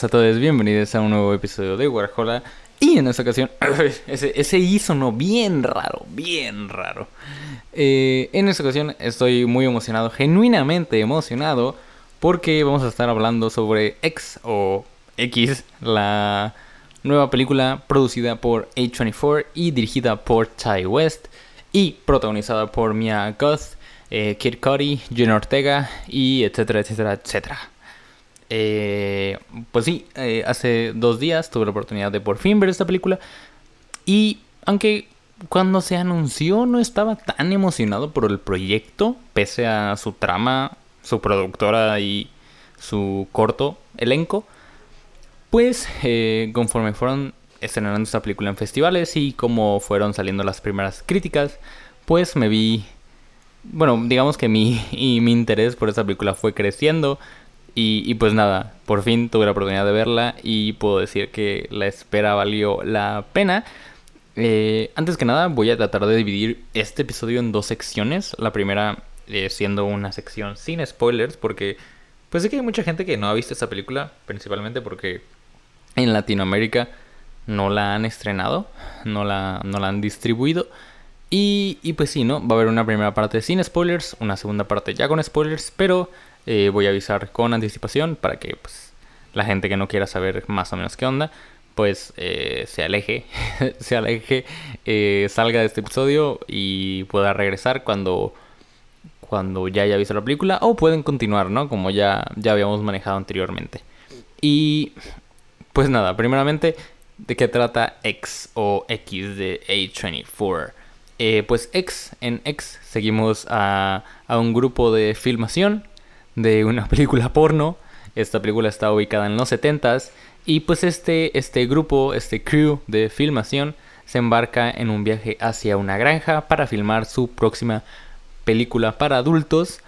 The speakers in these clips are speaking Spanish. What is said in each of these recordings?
Buenas a todos, bienvenidos a un nuevo episodio de Warhola. Y en esta ocasión, ese, ese I sonó bien raro, bien raro. Eh, en esta ocasión estoy muy emocionado, genuinamente emocionado, porque vamos a estar hablando sobre X o X, la nueva película producida por A24 y dirigida por Ty West y protagonizada por Mia Goth, eh, Kid Cudi, Jen Ortega y etcétera, etcétera, etcétera. Eh, pues sí, eh, hace dos días tuve la oportunidad de por fin ver esta película. Y aunque cuando se anunció no estaba tan emocionado por el proyecto, pese a su trama, su productora y su corto elenco, pues eh, conforme fueron estrenando esta película en festivales y como fueron saliendo las primeras críticas, pues me vi, bueno, digamos que mi, y mi interés por esta película fue creciendo y, pues nada, por fin tuve la oportunidad de verla y puedo decir que la espera valió la pena. Eh, antes que nada, voy a tratar de dividir este episodio en dos secciones. La primera eh, siendo una sección sin spoilers, porque pues sé que hay mucha gente que no ha visto esta película, principalmente porque en Latinoamérica no la han estrenado, no la, no la han distribuido. Y, y pues sí, ¿no? Va a haber una primera parte sin spoilers, una segunda parte ya con spoilers, pero eh, voy a avisar con anticipación para que pues, la gente que no quiera saber más o menos qué onda, pues eh, se aleje, se aleje, eh, salga de este episodio y pueda regresar cuando, cuando ya haya visto la película o pueden continuar, ¿no? Como ya, ya habíamos manejado anteriormente. Y pues nada, primeramente, ¿de qué trata X o X de A24? pues X, en X seguimos a, a un grupo de filmación de una película porno. Esta película está ubicada en los 70s y pues este, este grupo, este crew de filmación se embarca en un viaje hacia una granja para filmar su próxima película para adultos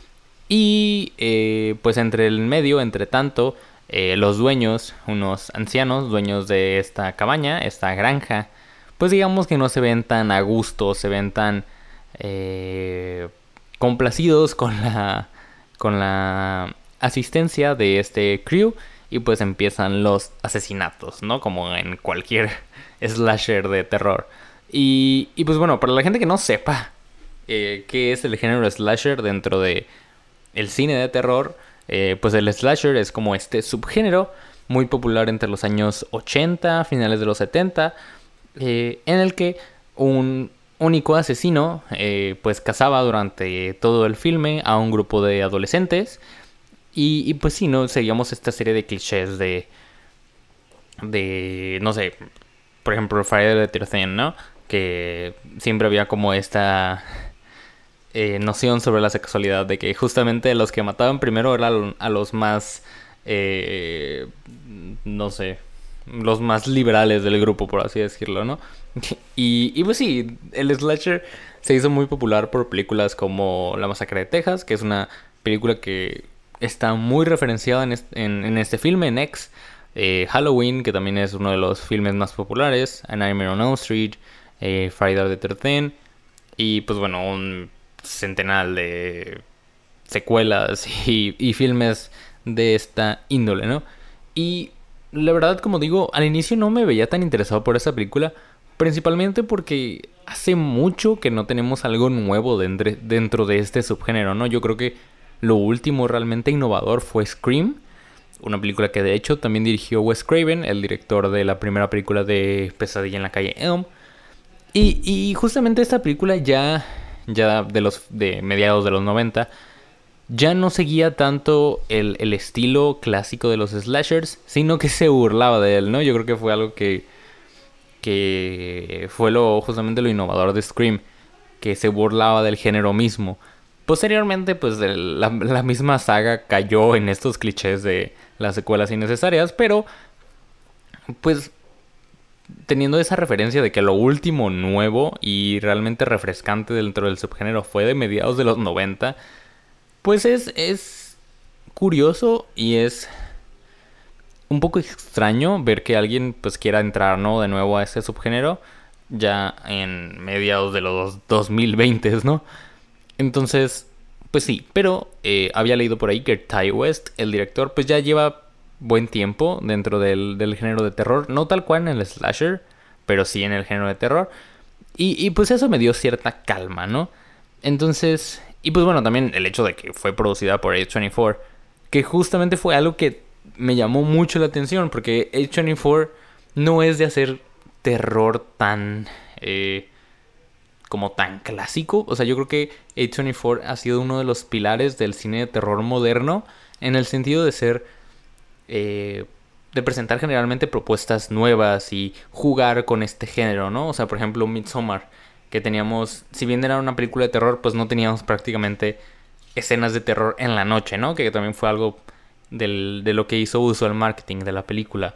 y eh, pues entre el medio, entre tanto, eh, los dueños, unos ancianos, dueños de esta cabaña, esta granja, pues digamos que no se ven tan a gusto, se ven tan eh, complacidos con la con la asistencia de este crew y pues empiezan los asesinatos, ¿no? Como en cualquier slasher de terror. Y, y pues bueno, para la gente que no sepa eh, qué es el género slasher dentro de el cine de terror, eh, pues el slasher es como este subgénero muy popular entre los años 80, finales de los 70, eh, en el que un único asesino, eh, pues cazaba durante todo el filme a un grupo de adolescentes. Y, pues sí, ¿no? Seguíamos esta serie de clichés de. De. No sé. Por ejemplo, Friday the 13 ¿no? Que siempre había como esta. Eh, noción sobre la sexualidad. De que justamente los que mataban primero eran a los más. Eh, no sé. Los más liberales del grupo, por así decirlo, ¿no? Y, pues sí, el slasher se hizo muy popular por películas como La Masacre de Texas, que es una película que está muy referenciada en este, filme, en X. Eh, Halloween, que también es uno de los filmes más populares. A Nightmare on Elm Street. Eh, Friday the 13 Y pues bueno, un centenar de secuelas y, y filmes de esta índole, ¿no? Y la verdad, como digo, al inicio no me veía tan interesado por esa película Principalmente porque hace mucho que no tenemos algo nuevo dentro de este subgénero, ¿no? Yo creo que lo último realmente innovador fue Scream, una película que de hecho también dirigió Wes Craven, el director de la primera película de Pesadilla en la calle Elm. Y, justamente esta película ya, ya de los de mediados de los 90 ya no seguía tanto el, el estilo clásico de los slashers, sino que se burlaba de él, ¿no? Yo creo que fue algo que que fue lo justamente lo innovador de Scream, que se burlaba del género mismo. Posteriormente, pues la, misma saga cayó en estos clichés de las secuelas innecesarias, pero pues teniendo esa referencia de que lo último nuevo y realmente refrescante dentro del subgénero fue de mediados de los 90, pues es, es curioso y es un poco extraño ver que alguien pues quiera entrar ¿no? de nuevo a ese subgénero ya en mediados de los 2020, ¿no? Entonces, pues sí, pero eh, había leído por ahí que Ty West, el director, pues ya lleva buen tiempo dentro del, del, género de terror. No tal cual en el slasher, pero sí en el género de terror. Y, y, pues eso me dio cierta calma, ¿no? Entonces, y pues bueno, también el hecho de que fue producida por A24, que justamente fue algo que me llamó mucho la atención, porque A24 no es de hacer terror tan... Eh, como tan clásico. O sea, yo creo que A24 ha sido uno de los pilares del cine de terror moderno en el sentido de ser eh, de presentar generalmente propuestas nuevas y jugar con este género, ¿no? O sea, por ejemplo, Midsommar, que teníamos, si bien era una película de terror, pues no teníamos prácticamente escenas de terror en la noche, ¿no? Que también fue algo de lo que hizo uso el marketing de la película.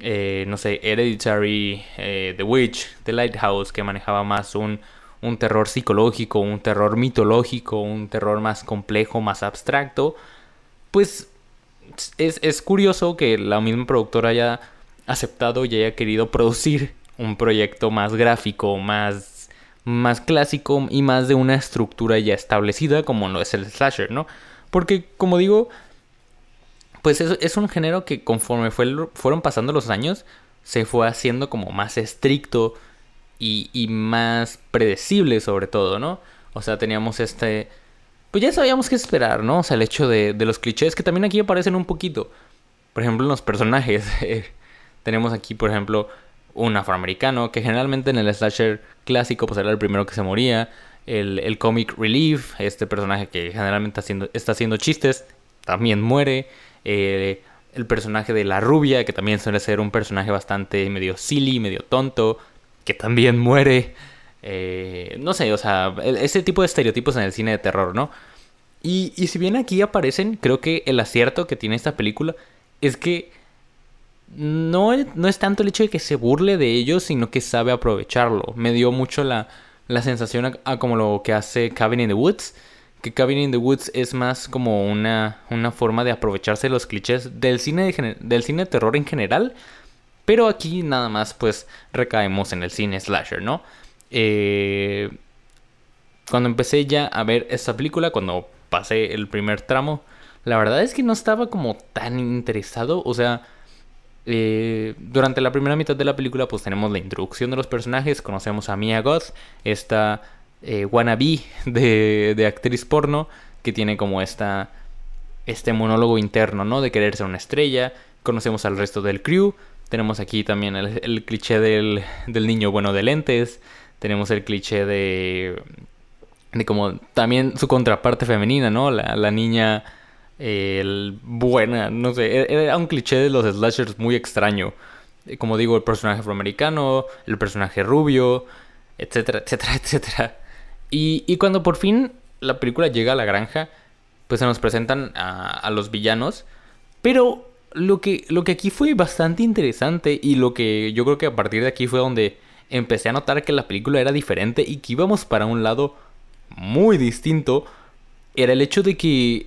Eh, no sé, Hereditary, eh, The Witch, The Lighthouse, que manejaba más un, un terror psicológico, un terror mitológico, un terror más complejo, más abstracto, pues es, curioso que la misma productora haya aceptado y haya querido producir un proyecto más gráfico, más, más clásico y más de una estructura ya establecida como lo es el slasher, ¿no? Porque, como digo, pues es, un género que conforme fue, fueron pasando los años, se fue haciendo como más estricto y, y más predecible sobre todo, ¿no? O sea, teníamos este pues ya sabíamos qué esperar, ¿no? O sea, el hecho de, los clichés que también aquí aparecen un poquito. Por ejemplo, en los personajes. tenemos aquí, por ejemplo, un afroamericano que generalmente en el slasher clásico pues era el primero que se moría. El, el comic relief, este personaje que generalmente haciendo, está haciendo chistes, también muere. Eh, el personaje de la rubia, que también suele ser un personaje bastante medio silly, medio tonto, que también muere. Eh, no sé, o sea, ese tipo de estereotipos en el cine de terror, ¿no? Y, y si bien aquí aparecen, creo que el acierto que tiene esta película es que no, no es tanto el hecho de que se burle de ellos, sino que sabe aprovecharlo. Me dio mucho la, la sensación a, como lo que hace Cabin in the Woods. Que Cabin in the Woods es más como una, una forma de aprovecharse los clichés del cine, de, del cine de terror en general. Pero aquí nada más pues recaemos en el cine slasher, ¿no? Eh, cuando empecé ya a ver esta película, cuando pasé el primer tramo, la verdad es que no estaba como tan interesado. O sea, eh, durante la primera mitad de la película, pues tenemos la introducción de los personajes. Conocemos a Mia Goth, esta eh, wannabe de, de, actriz porno, que tiene como esta, este monólogo interno, ¿no? De querer ser una estrella. Conocemos al resto del crew. Tenemos aquí también el, el cliché del, del niño bueno de lentes. Tenemos el cliché de. de como también su contraparte femenina, ¿no? La, la niña. El buena, no sé. E, era un cliché de los slashers muy extraño. Como digo, el personaje afroamericano, el personaje rubio, etcétera, etcétera, etcétera. Y, y cuando por fin la película llega a la granja, pues se nos presentan a, a los villanos. Pero lo que, lo que aquí fue bastante interesante y lo que yo creo que a partir de aquí fue donde empecé a notar que la película era diferente y que íbamos para un lado muy distinto, era el hecho de que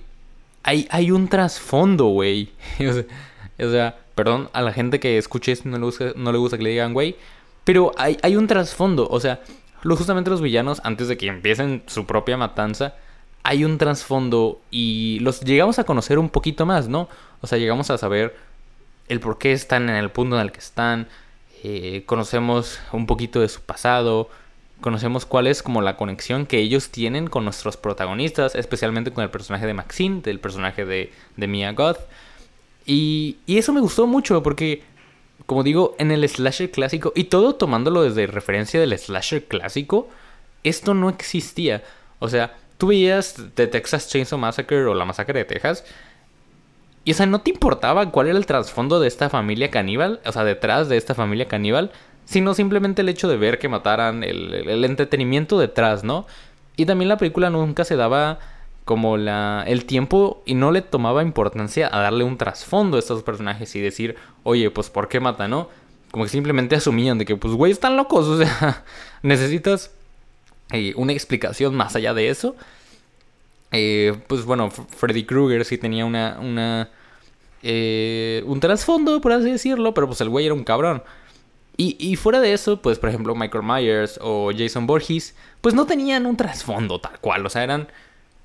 hay, hay un trasfondo, güey. o, sea, perdón a la gente que escuche esto no le gusta, no le gusta que le digan, güey. Pero hay, hay un trasfondo, o sea, justamente los villanos, antes de que empiecen su propia matanza, hay un trasfondo y los llegamos a conocer un poquito más, ¿no? O sea, llegamos a saber el por qué están en el punto en el que están, eh, conocemos un poquito de su pasado, conocemos cuál es como la conexión que ellos tienen con nuestros protagonistas, especialmente con el personaje de Maxine, del personaje de, Mia Goth. Y, y eso me gustó mucho porque, como digo, en el slasher clásico, y todo tomándolo desde referencia del slasher clásico, esto no existía. O sea, tú veías The Texas Chainsaw Massacre o La Masacre de Texas y o sea, no te importaba cuál era el trasfondo de esta familia caníbal, o sea, detrás de esta familia caníbal, sino simplemente el hecho de ver que mataran, el, entretenimiento detrás, ¿no? Y también la película nunca se daba como la, el tiempo y no le tomaba importancia a darle un trasfondo a estos personajes y decir, oye, pues ¿por qué mata, no? como que simplemente asumían de que, pues, güey, están locos. O sea, necesitas eh, una explicación más allá de eso. Eh, pues bueno, Freddy Krueger sí tenía una, una eh, un trasfondo, por así decirlo, pero pues el güey era un cabrón. Y, y, fuera de eso, pues por ejemplo Michael Myers o Jason Borges, pues no tenían un trasfondo tal cual, o sea, eran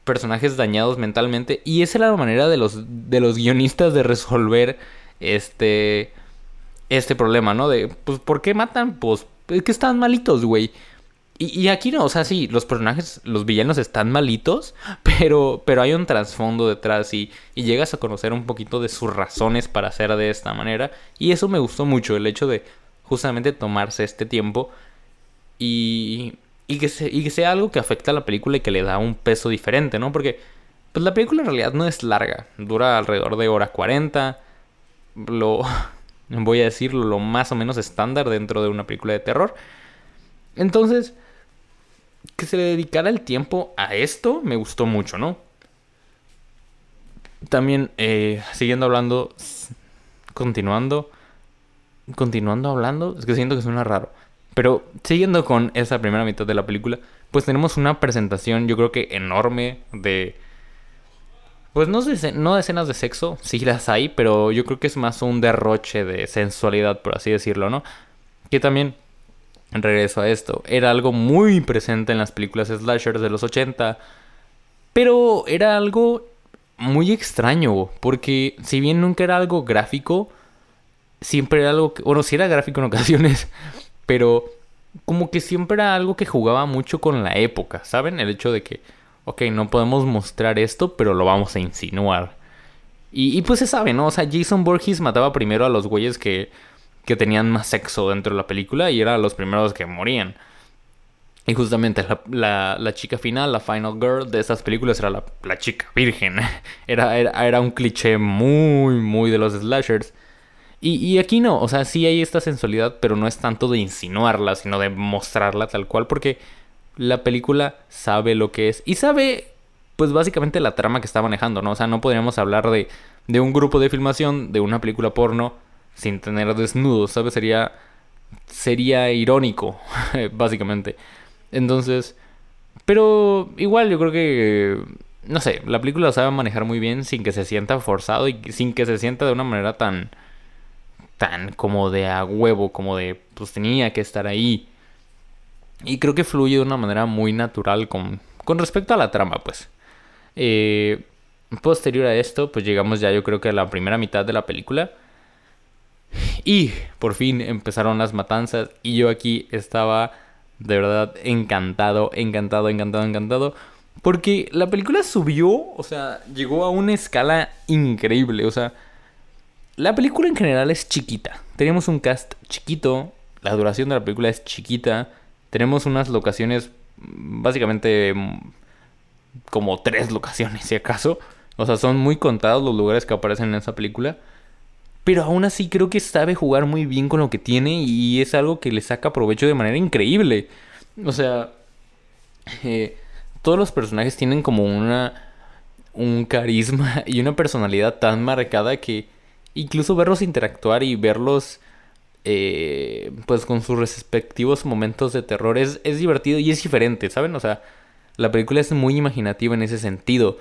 personajes dañados mentalmente y esa era la manera de los, de los guionistas de resolver este, este problema, ¿no? De, pues, ¿por qué matan? Pues, es que están malitos, güey. Y, aquí no, o sea, sí, los personajes, los villanos están malitos, pero, pero hay un trasfondo detrás y, y, llegas a conocer un poquito de sus razones para hacer de esta manera. Y eso me gustó mucho, el hecho de justamente tomarse este tiempo y, y, que, sea algo que afecta a la película y que le da un peso diferente, ¿no? Porque pues la película en realidad no es larga, dura alrededor de hora 40, lo, voy a decirlo, lo más o menos estándar dentro de una película de terror. Entonces que se le dedicara el tiempo a esto me gustó mucho, ¿no? También, eh, siguiendo hablando, continuando, continuando hablando, es que siento que suena raro. Pero siguiendo con esa primera mitad de la película, pues tenemos una presentación, yo creo que enorme de... Pues no, de, no de escenas de sexo, sí las hay, pero yo creo que es más un derroche de sensualidad, por así decirlo, ¿no? Que también regreso a esto. Era algo muy presente en las películas slashers de los 80. Pero era algo muy extraño. Porque si bien nunca era algo gráfico, siempre era algo que... Bueno, sí era gráfico en ocasiones. Pero como que siempre era algo que jugaba mucho con la época. ¿Saben? El hecho de que... Ok, no podemos mostrar esto, pero lo vamos a insinuar. Y, pues se sabe, ¿no? O sea, Jason Borges mataba primero a los güeyes que que tenían más sexo dentro de la película y eran los primeros que morían. Y justamente la, la, chica final, la final girl de esas películas era la, chica virgen. Era, era, un cliché muy, muy de los slashers. Y, y, aquí no, o sea, sí hay esta sensualidad, pero no es tanto de insinuarla, sino de mostrarla tal cual, porque la película sabe lo que es. Y sabe, pues básicamente la trama que está manejando, ¿no? O sea, no podríamos hablar de, de un grupo de filmación, de una película porno, sin tener desnudos, ¿sabes? Sería, sería irónico, básicamente. Entonces, pero igual yo creo que, no sé, la película sabe manejar muy bien sin que se sienta forzado y sin que se sienta de una manera tan, tan como de a huevo, como de, pues tenía que estar ahí. Y creo que fluye de una manera muy natural con, con respecto a la trama, pues. Eh, posterior a esto, pues llegamos ya yo creo que a la primera mitad de la película y por fin empezaron las matanzas y yo aquí estaba de verdad encantado, encantado, encantado, encantado. Porque la película subió, o sea, llegó a una escala increíble. O sea, la película en general es chiquita. Tenemos un cast chiquito, la duración de la película es chiquita. Tenemos unas locaciones, básicamente como tres locaciones, si acaso. O sea, son muy contados los lugares que aparecen en esa película. Pero aún así creo que sabe jugar muy bien con lo que tiene y es algo que le saca provecho de manera increíble. O sea, eh, todos los personajes tienen como una un carisma y una personalidad tan marcada que incluso verlos interactuar y verlos eh, pues con sus respectivos momentos de terror es, es, divertido y es diferente, ¿saben? O sea, la película es muy imaginativa en ese sentido.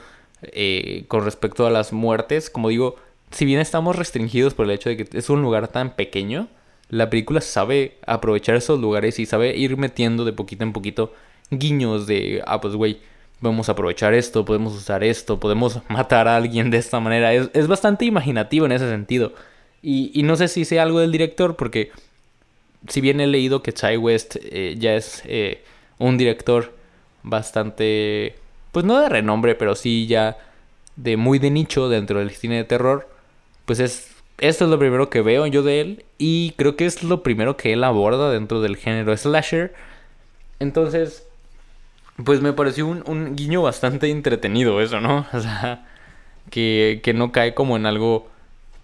Eh, con respecto a las muertes, como digo, si bien estamos restringidos por el hecho de que es un lugar tan pequeño, la película sabe aprovechar esos lugares y sabe ir metiendo de poquito en poquito guiños de, ah, pues güey, podemos aprovechar esto, podemos usar esto, podemos matar a alguien de esta manera. Es, bastante imaginativo en ese sentido. Y, no sé si sea algo del director, porque si bien he leído que Chai West eh, ya es eh, un director bastante, pues no de renombre, pero sí ya de muy de nicho dentro del cine de terror pues es esto es lo primero que veo yo de él y creo que es lo primero que él aborda dentro del género slasher. Entonces, pues me pareció un, guiño bastante entretenido eso, ¿no? O sea, que, que, no cae como en algo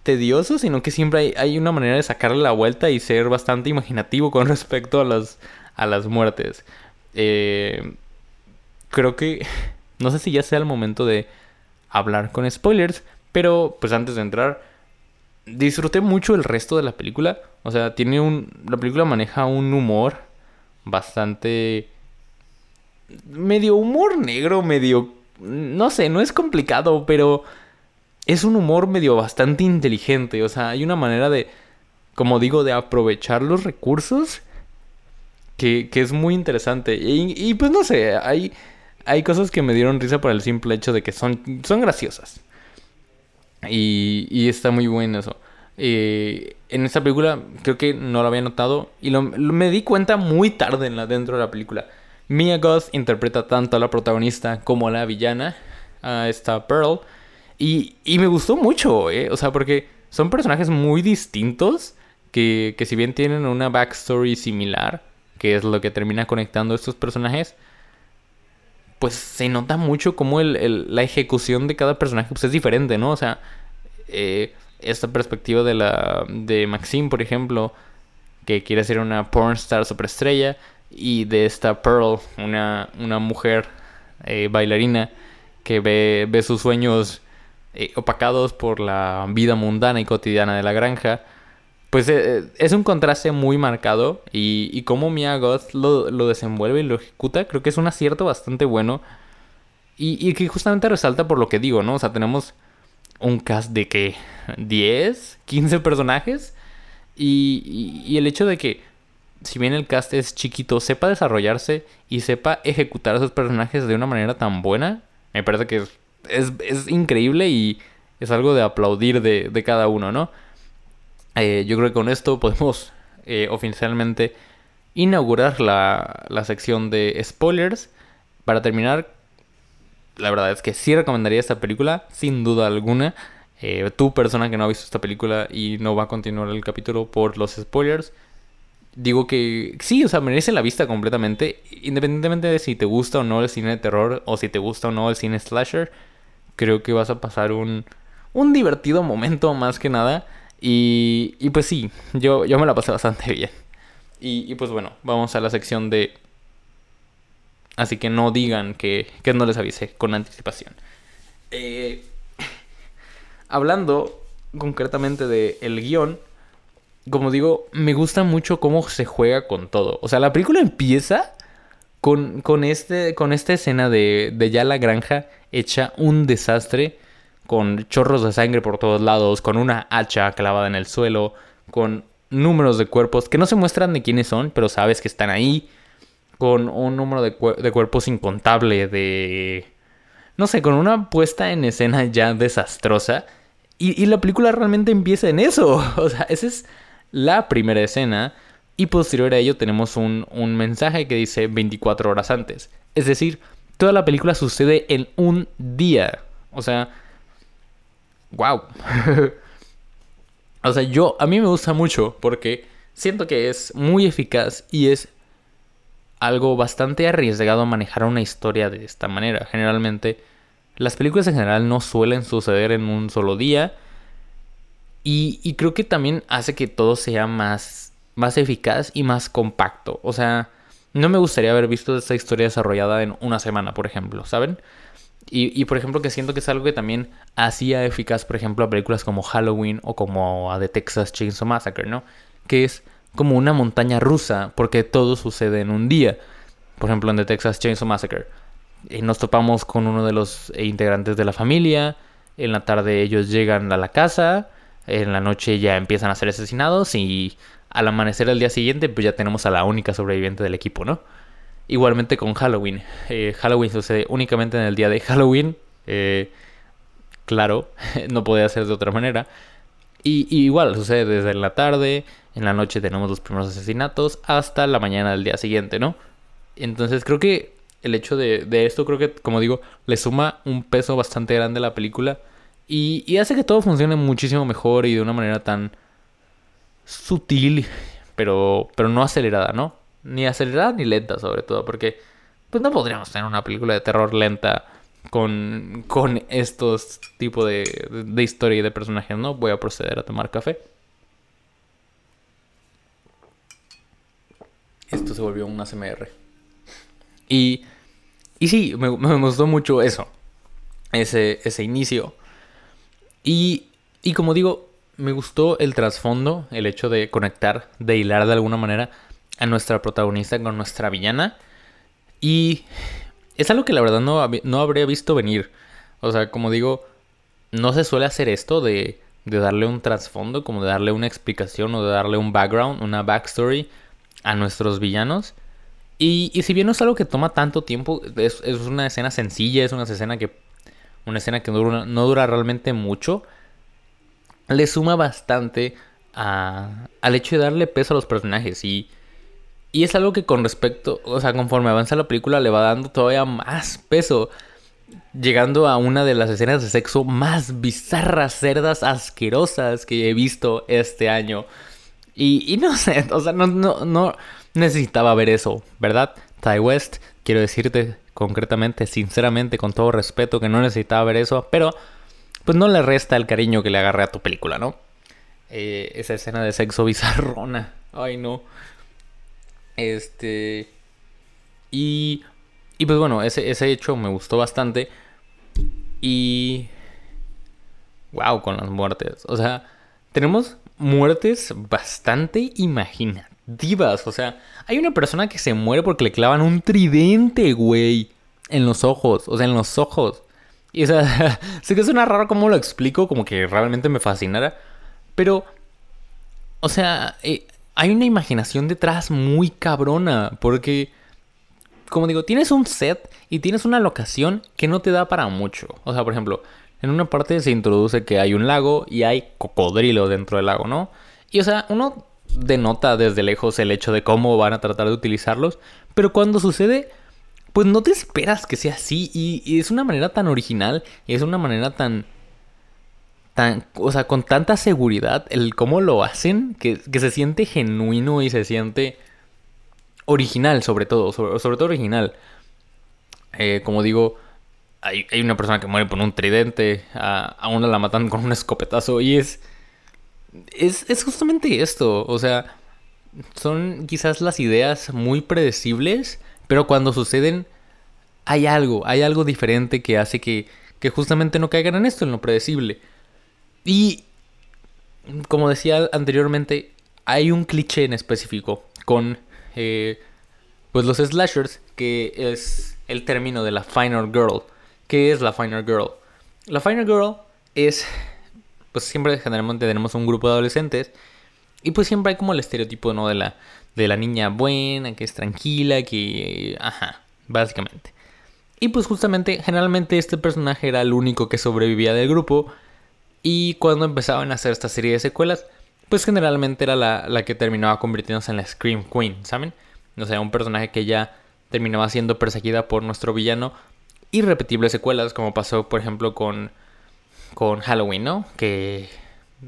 tedioso, sino que siempre hay, hay, una manera de sacarle la vuelta y ser bastante imaginativo con respecto a las, a las muertes. Eh, creo que, no sé si ya sea el momento de hablar con spoilers, pero pues antes de entrar disfruté mucho el resto de la película. O sea, tiene un. La película maneja un humor bastante. Medio humor negro, medio. No sé, no es complicado, pero. Es un humor medio bastante inteligente. O sea, hay una manera de. Como digo, de aprovechar los recursos. Que, que es muy interesante. Y, pues no sé, hay. Hay cosas que me dieron risa por el simple hecho de que son, son graciosas. Y, y está muy bueno eso. Eh, en esta película creo que no lo había notado y lo, me di cuenta muy tarde en la, dentro de la película. Mia Goth interpreta tanto a la protagonista como a la villana, a esta Pearl. Y, y me gustó mucho, ¿eh? O sea, porque son personajes muy distintos que, que si bien tienen una backstory similar, que es lo que termina conectando a estos personajes, pues se nota mucho como el, la ejecución de cada personaje pues, es diferente, ¿no? O sea, eh, esta perspectiva de la de Maxine, por ejemplo, que quiere ser una pornstar superestrella, y de esta Pearl, una, una mujer eh, bailarina que ve, ve sus sueños eh, opacados por la vida mundana y cotidiana de la granja pues eh, es un contraste muy marcado y, y cómo Mia Goth lo, lo, desenvuelve y lo ejecuta, creo que es un acierto bastante bueno y, y, que justamente resalta por lo que digo, ¿no? O sea, tenemos un cast de que 10, 15 personajes y, y, el hecho de que si bien el cast es chiquito, sepa desarrollarse y sepa ejecutar a esos personajes de una manera tan buena, me parece que es, es, increíble y es algo de aplaudir de, de cada uno, ¿no? Eh, yo creo que con esto podemos eh, oficialmente inaugurar la, la, sección de spoilers. Para terminar, la verdad es que sí recomendaría esta película, sin duda alguna. Eh, persona que no ha visto esta película y no va a continuar el capítulo por los spoilers, digo que sí, o sea, merece la vista completamente. Independientemente de si te gusta o no el cine de terror o si te gusta o no el cine slasher, creo que vas a pasar un, un divertido momento más que nada. Y, y pues sí, yo, yo me la pasé bastante bien. Y, y, pues bueno, vamos a la sección de... Así que no digan que, que no les avisé con anticipación. Eh, hablando concretamente del el guion, como digo, me gusta mucho cómo se juega con todo. O sea, la película empieza con, con, este, con esta escena de, de ya la granja hecha un desastre con chorros de sangre por todos lados, con una hacha clavada en el suelo, con números de cuerpos que no se muestran de quiénes son, pero sabes que están ahí, con un número de, de cuerpos incontable, de... no sé, con una puesta en escena ya desastrosa. Y, y la película realmente empieza en eso. O sea, esa es la primera escena. Y posterior a ello tenemos un, un mensaje que dice 24 horas antes. Es decir, toda la película sucede en un día. O sea, wow. o sea, yo, a mí me gusta mucho porque siento que es muy eficaz y es algo bastante arriesgado manejar una historia de esta manera. Generalmente, las películas en general no suelen suceder en un solo día. Y, y creo que también hace que todo sea más, más eficaz y más compacto. O sea, no me gustaría haber visto esta historia desarrollada en una semana, por ejemplo, ¿saben? Y, por ejemplo, que siento que es algo que también hacía eficaz, por ejemplo, a películas como Halloween o como a The Texas Chainsaw Massacre, ¿no? Que es como una montaña rusa, porque todo sucede en un día. Por ejemplo, en The Texas Chainsaw Massacre. Eh, nos topamos con uno de los eh, integrantes de la familia. En la tarde ellos llegan a la casa. En la noche ya empiezan a ser asesinados. Y al amanecer al día siguiente, pues ya tenemos a la única sobreviviente del equipo, ¿no? Igualmente con Halloween. Eh, Halloween sucede únicamente en el día de Halloween. Eh, claro, no podía ser de otra manera. Y, igual sucede desde la tarde, en la noche tenemos los primeros asesinatos, hasta la mañana del día siguiente, ¿no? Entonces creo que el hecho de, esto, creo que, como digo, le suma un peso bastante grande a la película. Y, hace que todo funcione muchísimo mejor y de una manera tan sutil, pero, pero no acelerada, ¿no? Ni acelerada ni lenta, sobre todo, porque pues no podríamos tener una película de terror lenta con, con estos tipos de, de historia y de personajes, ¿no? Voy a proceder a tomar café. Esto se volvió un ASMR. Y, y sí, me, me, gustó mucho eso. Ese, ese inicio. Y, y como digo, me gustó el trasfondo, el hecho de conectar, de hilar de alguna manera a nuestra protagonista con nuestra villana. Y es algo que la verdad no, no habría visto venir. O sea, como digo, no se suele hacer esto de, de darle un trasfondo, como de darle una explicación o de darle un background, una backstory a nuestros villanos. Y, y si bien no es algo que toma tanto tiempo, es, es, una escena sencilla, es una escena que, una escena que no dura realmente mucho, le suma bastante al hecho de darle peso a los personajes. Y, es algo que con respecto, o sea, conforme avanza la película le va dando todavía más peso llegando a una de las escenas de sexo más bizarras, cerdas, asquerosas que he visto este año. Y, no sé, o sea, no, necesitaba ver eso, ¿verdad? Ty West, quiero decirte concretamente, sinceramente, con todo respeto, que no necesitaba ver eso, pero pues no le resta el cariño que le agarré a tu película, ¿no? Eh, esa escena de sexo bizarrona. Ay, no. Este. Y y pues bueno, ese, ese hecho me gustó bastante. Y... Wow, con las muertes. O sea, tenemos muertes bastante imaginativas. O sea, hay una persona que se muere porque le clavan un tridente, güey. En los ojos. O sea, en los ojos. Y o sea, sé que suena raro cómo lo explico, como que realmente me fascinara. Pero, o sea, eh, hay una imaginación detrás muy cabrona. Porque como digo, tienes un set y tienes una locación que no te da para mucho. O sea, por ejemplo, en una parte se introduce que hay un lago y hay cocodrilo dentro del lago, ¿no? Y o sea, uno denota desde lejos el hecho de cómo van a tratar de utilizarlos, pero cuando sucede, pues no te esperas que sea así y, es una manera tan original y es una manera tan... Tan, o sea, con tanta seguridad el cómo lo hacen, que, que se siente genuino y se siente original sobre todo, sobre, todo original. Eh, como digo, hay, una persona que muere por un tridente, a, una la matan con un escopetazo y es, es, es justamente esto, o sea, son quizás las ideas muy predecibles, pero cuando suceden hay algo, hay algo diferente que hace que, que justamente no caigan en esto, en lo predecible. Y, como decía anteriormente, hay un cliché en específico con eh, pues los slashers, que es el término de la Final Girl. ¿Qué es la Final Girl? La Final Girl es, pues siempre generalmente tenemos un grupo de adolescentes y pues siempre hay como el estereotipo, ¿no? De la, de la niña buena, que es tranquila, que... Ajá, básicamente. Y pues justamente, generalmente este personaje era el único que sobrevivía del grupo. Y cuando empezaban a hacer esta serie de secuelas, pues generalmente era la, la que terminaba convirtiéndose en la Scream Queen, ¿saben? O sea, un personaje que ya terminaba siendo perseguida por nuestro villano. Irrepetibles secuelas, como pasó, por ejemplo, con, con Halloween, ¿no? Que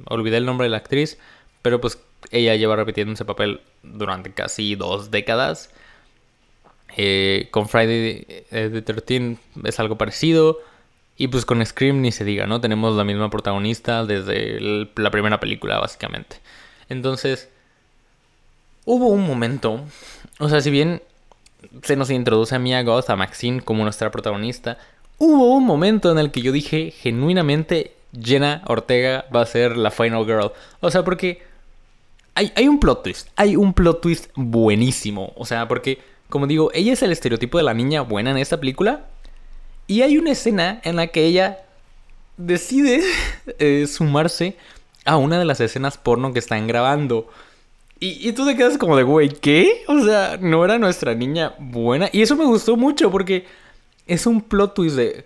olvidé el nombre de la actriz, pero pues ella lleva repitiendo ese papel durante casi dos décadas. Eh, con Friday the 13 es algo parecido. Y pues con Scream ni se diga, ¿no? Tenemos la misma protagonista desde la primera película, básicamente. Entonces, hubo un momento, o sea, si bien se nos introduce a Mia Goth, a Maxine como nuestra protagonista, hubo un momento en el que yo dije genuinamente Jenna Ortega va a ser la final girl. O sea, porque hay, hay un plot twist, hay un plot twist buenísimo. O sea, porque, como digo, ella es el estereotipo de la niña buena en esta película, y hay una escena en la que ella decide eh, sumarse a una de las escenas porno que están grabando. Y, y, tú te quedas como de, güey, ¿qué? O sea, no era nuestra niña buena. Y eso me gustó mucho porque es un plot twist de...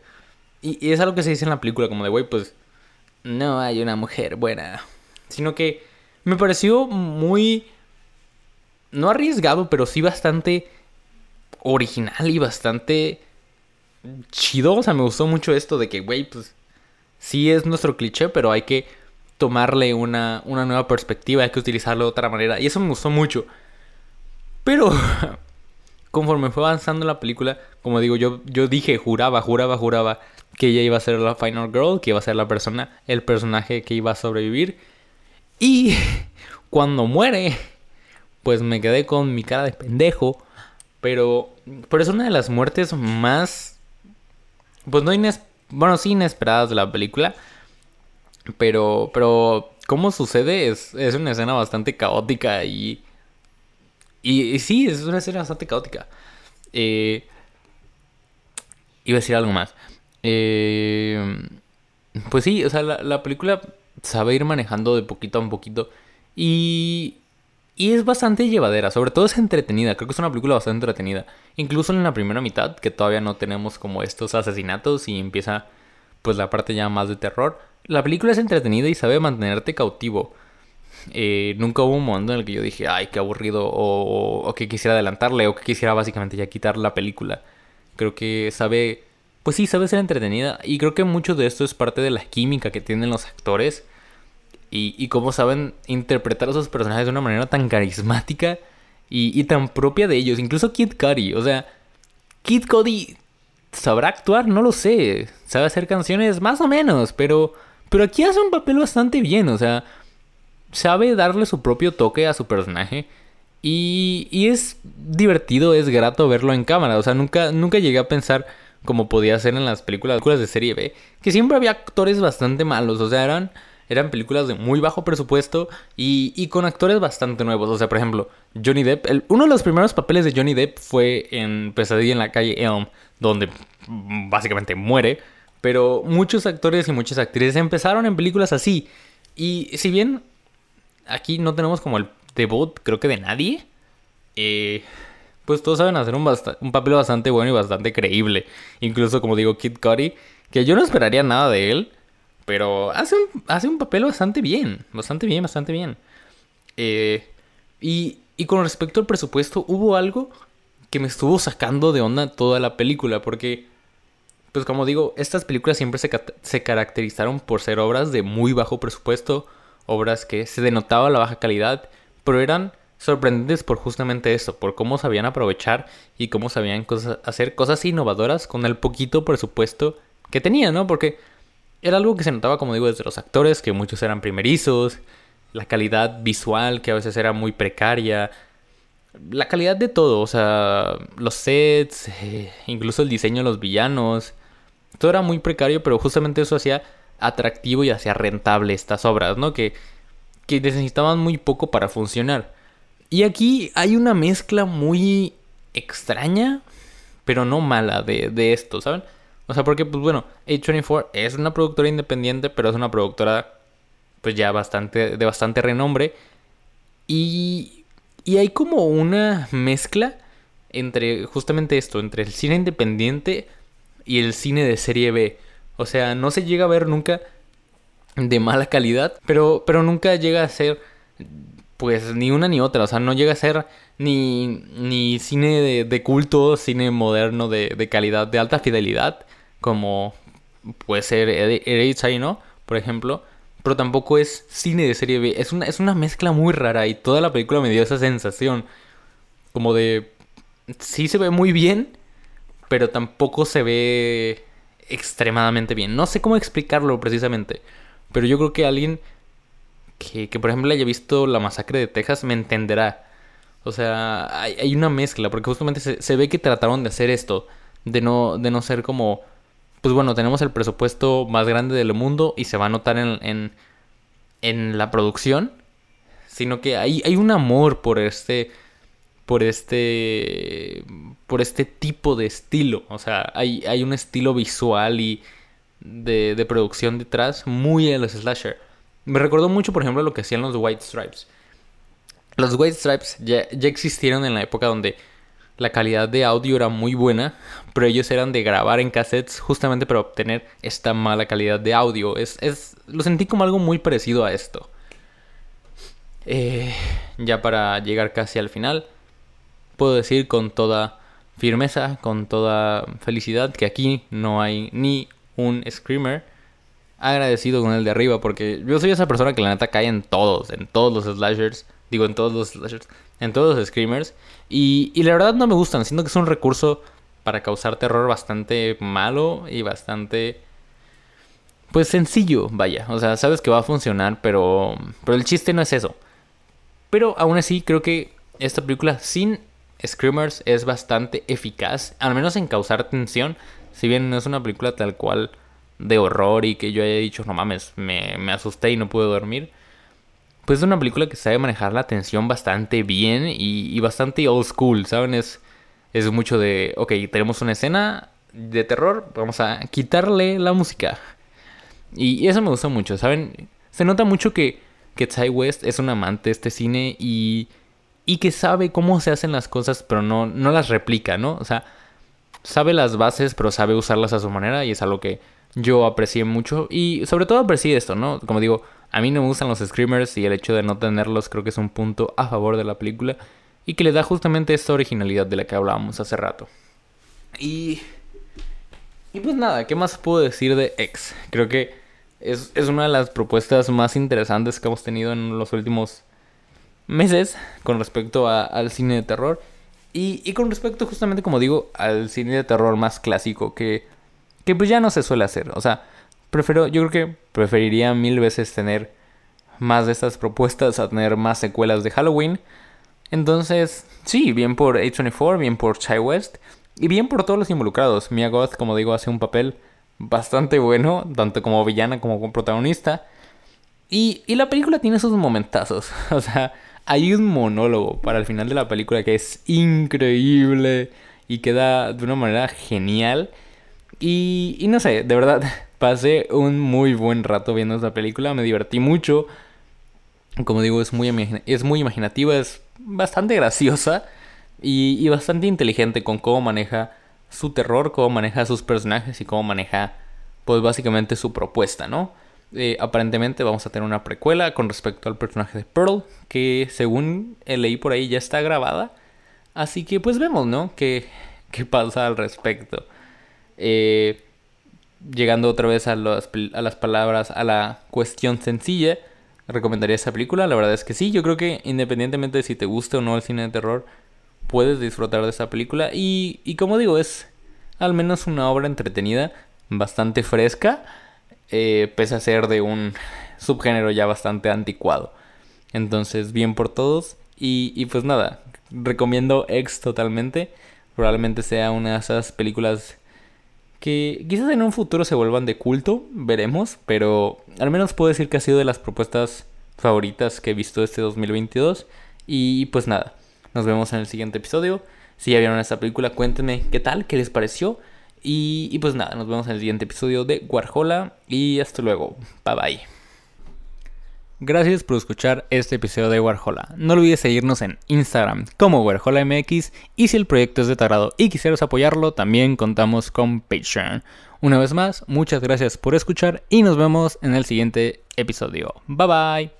Y, es algo que se dice en la película, como de, güey, pues no hay una mujer buena. Sino que me pareció muy... No arriesgado, pero sí bastante original y bastante chido. O sea, me gustó mucho esto de que, güey, pues sí es nuestro cliché, pero hay que tomarle una, una nueva perspectiva, hay que utilizarlo de otra manera. Y eso me gustó mucho. Pero conforme fue avanzando la película, como digo, yo, yo dije, juraba, juraba, juraba que ella iba a ser la Final Girl, que iba a ser la persona, el personaje que iba a sobrevivir. Y cuando muere, pues me quedé con mi cara de pendejo. Pero, pero es una de las muertes más pues no inesperadas, bueno, sí inesperadas de la película. Pero, pero, ¿cómo sucede? Es, es una escena bastante caótica y, y, sí, es una escena bastante caótica. Eh, iba a decir algo más. Eh, pues sí, o sea, la, la película sabe ir manejando de poquito a poquito. Y, y es bastante llevadera, sobre todo es entretenida, creo que es una película bastante entretenida. Incluso en la primera mitad, que todavía no tenemos como estos asesinatos y empieza pues la parte ya más de terror. La película es entretenida y sabe mantenerte cautivo. Eh, nunca hubo un momento en el que yo dije, ay, qué aburrido, o, o, que quisiera adelantarle, o que quisiera básicamente ya quitar la película. Creo que sabe, pues sí, sabe ser entretenida, y creo que mucho de esto es parte de la química que tienen los actores, y, y cómo saben interpretar a esos personajes de una manera tan carismática y, y tan propia de ellos. Incluso Kid Cudi, o sea, Kid Cudi sabrá actuar, no lo sé, sabe hacer canciones más o menos, pero, pero aquí hace un papel bastante bien, o sea sabe darle su propio toque a su personaje. Y, y, es divertido, es grato verlo en cámara. O sea, nunca, nunca llegué a pensar como podía ser en las películas, de serie B, que siempre había actores bastante malos. O sea, eran, eran películas de muy bajo presupuesto y, y con actores bastante nuevos. O sea, por ejemplo, Johnny Depp. uno de los primeros papeles de Johnny Depp fue en Pesadilla en la calle Elm, donde básicamente muere. Pero muchos actores y muchas actrices empezaron en películas así. Y si bien aquí no tenemos como el debut, creo que de nadie. Eh, pues todos saben hacer un, papel bastante bueno y bastante creíble. Incluso, como digo, Kid Cudi, que yo no esperaría nada de él, pero hace un, hace un papel bastante bien, bastante bien, bastante bien. Eh, y, y con respecto al presupuesto, hubo algo que me estuvo sacando de onda toda la película, porque, pues como digo, estas películas siempre se, se caracterizaron por ser obras de muy bajo presupuesto obras que se denotaba la baja calidad, pero eran sorprendentes por justamente eso, por cómo sabían aprovechar y cómo sabían hacer cosas innovadoras con el poquito presupuesto que tenían, ¿no? Porque era algo que se notaba, como digo, desde los actores, que muchos eran primerizos, la calidad visual que a veces era muy precaria, la calidad de todo, o sea, los sets, eh, incluso el diseño de los villanos, todo era muy precario, pero justamente eso hacía atractivo y hacía rentable estas obras, ¿no? Que, que necesitaban muy poco para funcionar. Y aquí hay una mezcla muy extraña, pero no mala de, de esto, ¿saben? O sea, porque, pues bueno, A24 es una productora independiente, pero es una productora, pues ya bastante, de bastante renombre. Y, y hay como una mezcla entre justamente esto, entre el cine independiente y el cine de serie B. O sea, no se llega a ver nunca de mala calidad, pero, pero nunca llega a ser pues ni una ni otra. O sea, no llega a ser ni, ni cine de, culto, cine moderno de, de, calidad, de alta fidelidad, como puede ser Hereditary, ¿no? Por ejemplo. Pero tampoco es cine de serie B. Es una, es una mezcla muy rara y toda la película me dio esa sensación. Como de... Sí se ve muy bien, pero tampoco se ve extremadamente bien. No sé cómo explicarlo precisamente, pero yo creo que alguien que, por ejemplo haya visto la masacre de Texas me entenderá. O sea, hay, una mezcla, porque justamente se, ve que trataron de hacer esto, de no, de no ser como, pues bueno, tenemos el presupuesto más grande del mundo y se va a notar en, en, en la producción, sino que hay, hay un amor por este por este por este tipo de estilo. O sea, hay, hay un estilo visual y de, de, producción detrás muy en los slasher. Me recordó mucho, por ejemplo, lo que hacían los White Stripes. Los White Stripes ya, ya existieron en la época donde la calidad de audio era muy buena, pero ellos eran de grabar en cassettes justamente para obtener esta mala calidad de audio. Es, es, lo sentí como algo muy parecido a esto. Eh, ya para llegar casi al final, puedo decir con toda firmeza, con toda felicidad, que aquí no hay ni un screamer. Agradecido con el de arriba, porque yo soy esa persona que la neta cae en todos, en todos los slashers. Digo, en todos los slashers, en todos los screamers. Y, y la verdad no me gustan, siento que es un recurso para causar terror bastante malo y bastante pues sencillo, vaya. O sea, sabes que va a funcionar, pero pero el chiste no es eso. Pero aún así creo que esta película sin Screamers es bastante eficaz, al menos en causar tensión. Si bien no es una película tal cual de horror y que yo haya dicho, no mames, me, me asusté y no pude dormir. Pues es una película que sabe manejar la tensión bastante bien y, bastante old school, ¿saben? Es, es mucho de, ok, tenemos una escena de terror, vamos a quitarle la música. Y, eso me gusta mucho, ¿saben? Se nota mucho que, que Ty West es un amante de este cine y, y que sabe cómo se hacen las cosas, pero no, no las replica, ¿no? O sea, sabe las bases, pero sabe usarlas a su manera y es algo que yo aprecié mucho. Y sobre todo aprecié esto, ¿no? Como digo, a mí no me gustan los screamers y el hecho de no tenerlos creo que es un punto a favor de la película y que le da justamente esta originalidad de la que hablábamos hace rato. Y y pues nada, ¿qué más puedo decir de X? Creo que es, una de las propuestas más interesantes que hemos tenido en los últimos meses con respecto al cine de terror. Y, con respecto justamente, como digo, al cine de terror más clásico que, que pues ya no se suele hacer. O sea, prefiero, yo creo que preferiría mil veces tener más de estas propuestas a tener más secuelas de Halloween. Entonces, sí, bien por A24, bien por Chai West. Y bien por todos los involucrados. Mia Goth, como digo, hace un papel bastante bueno, tanto como villana como como protagonista. Y, y la película tiene sus momentazos. O sea, hay un monólogo para el final de la película que es increíble y queda de una manera genial. Y, no sé, de verdad, pasé un muy buen rato viendo esta película, me divertí mucho. Como digo, es muy, es muy imaginativa, es bastante graciosa. Y, bastante inteligente con cómo maneja su terror, cómo maneja sus personajes y cómo maneja, pues básicamente su propuesta, ¿no? Eh, aparentemente vamos a tener una precuela con respecto al personaje de Pearl, que según leí por ahí ya está grabada. Así que pues vemos, ¿no? ¿Qué, qué pasa al respecto? Eh, llegando otra vez a, a las palabras, a la cuestión sencilla, ¿recomendaría esa película? La verdad es que sí, yo creo que independientemente de si te gusta o no el cine de terror, puedes disfrutar de esa película. Y, y como digo, es al menos una obra entretenida, bastante fresca, eh, pese a ser de un subgénero ya bastante anticuado. Entonces, bien por todos. Y, y pues nada, recomiendo X totalmente. Probablemente sea una de esas películas que quizás en un futuro se vuelvan de culto, veremos, pero al menos puedo decir que ha sido de las propuestas favoritas que he visto este 2022. Y pues nada, nos vemos en el siguiente episodio. Si ya vieron esta película, cuéntenme qué tal, qué les pareció. Y, pues nada, nos vemos en el siguiente episodio de Warhola. Y hasta luego. Bye bye. Gracias por escuchar este episodio de Warhola. No olvides seguirnos en Instagram como WarholaMX y si el proyecto es de tu y quisieras apoyarlo, también contamos con Patreon. Una vez más, muchas gracias por escuchar y nos vemos en el siguiente episodio. Bye bye.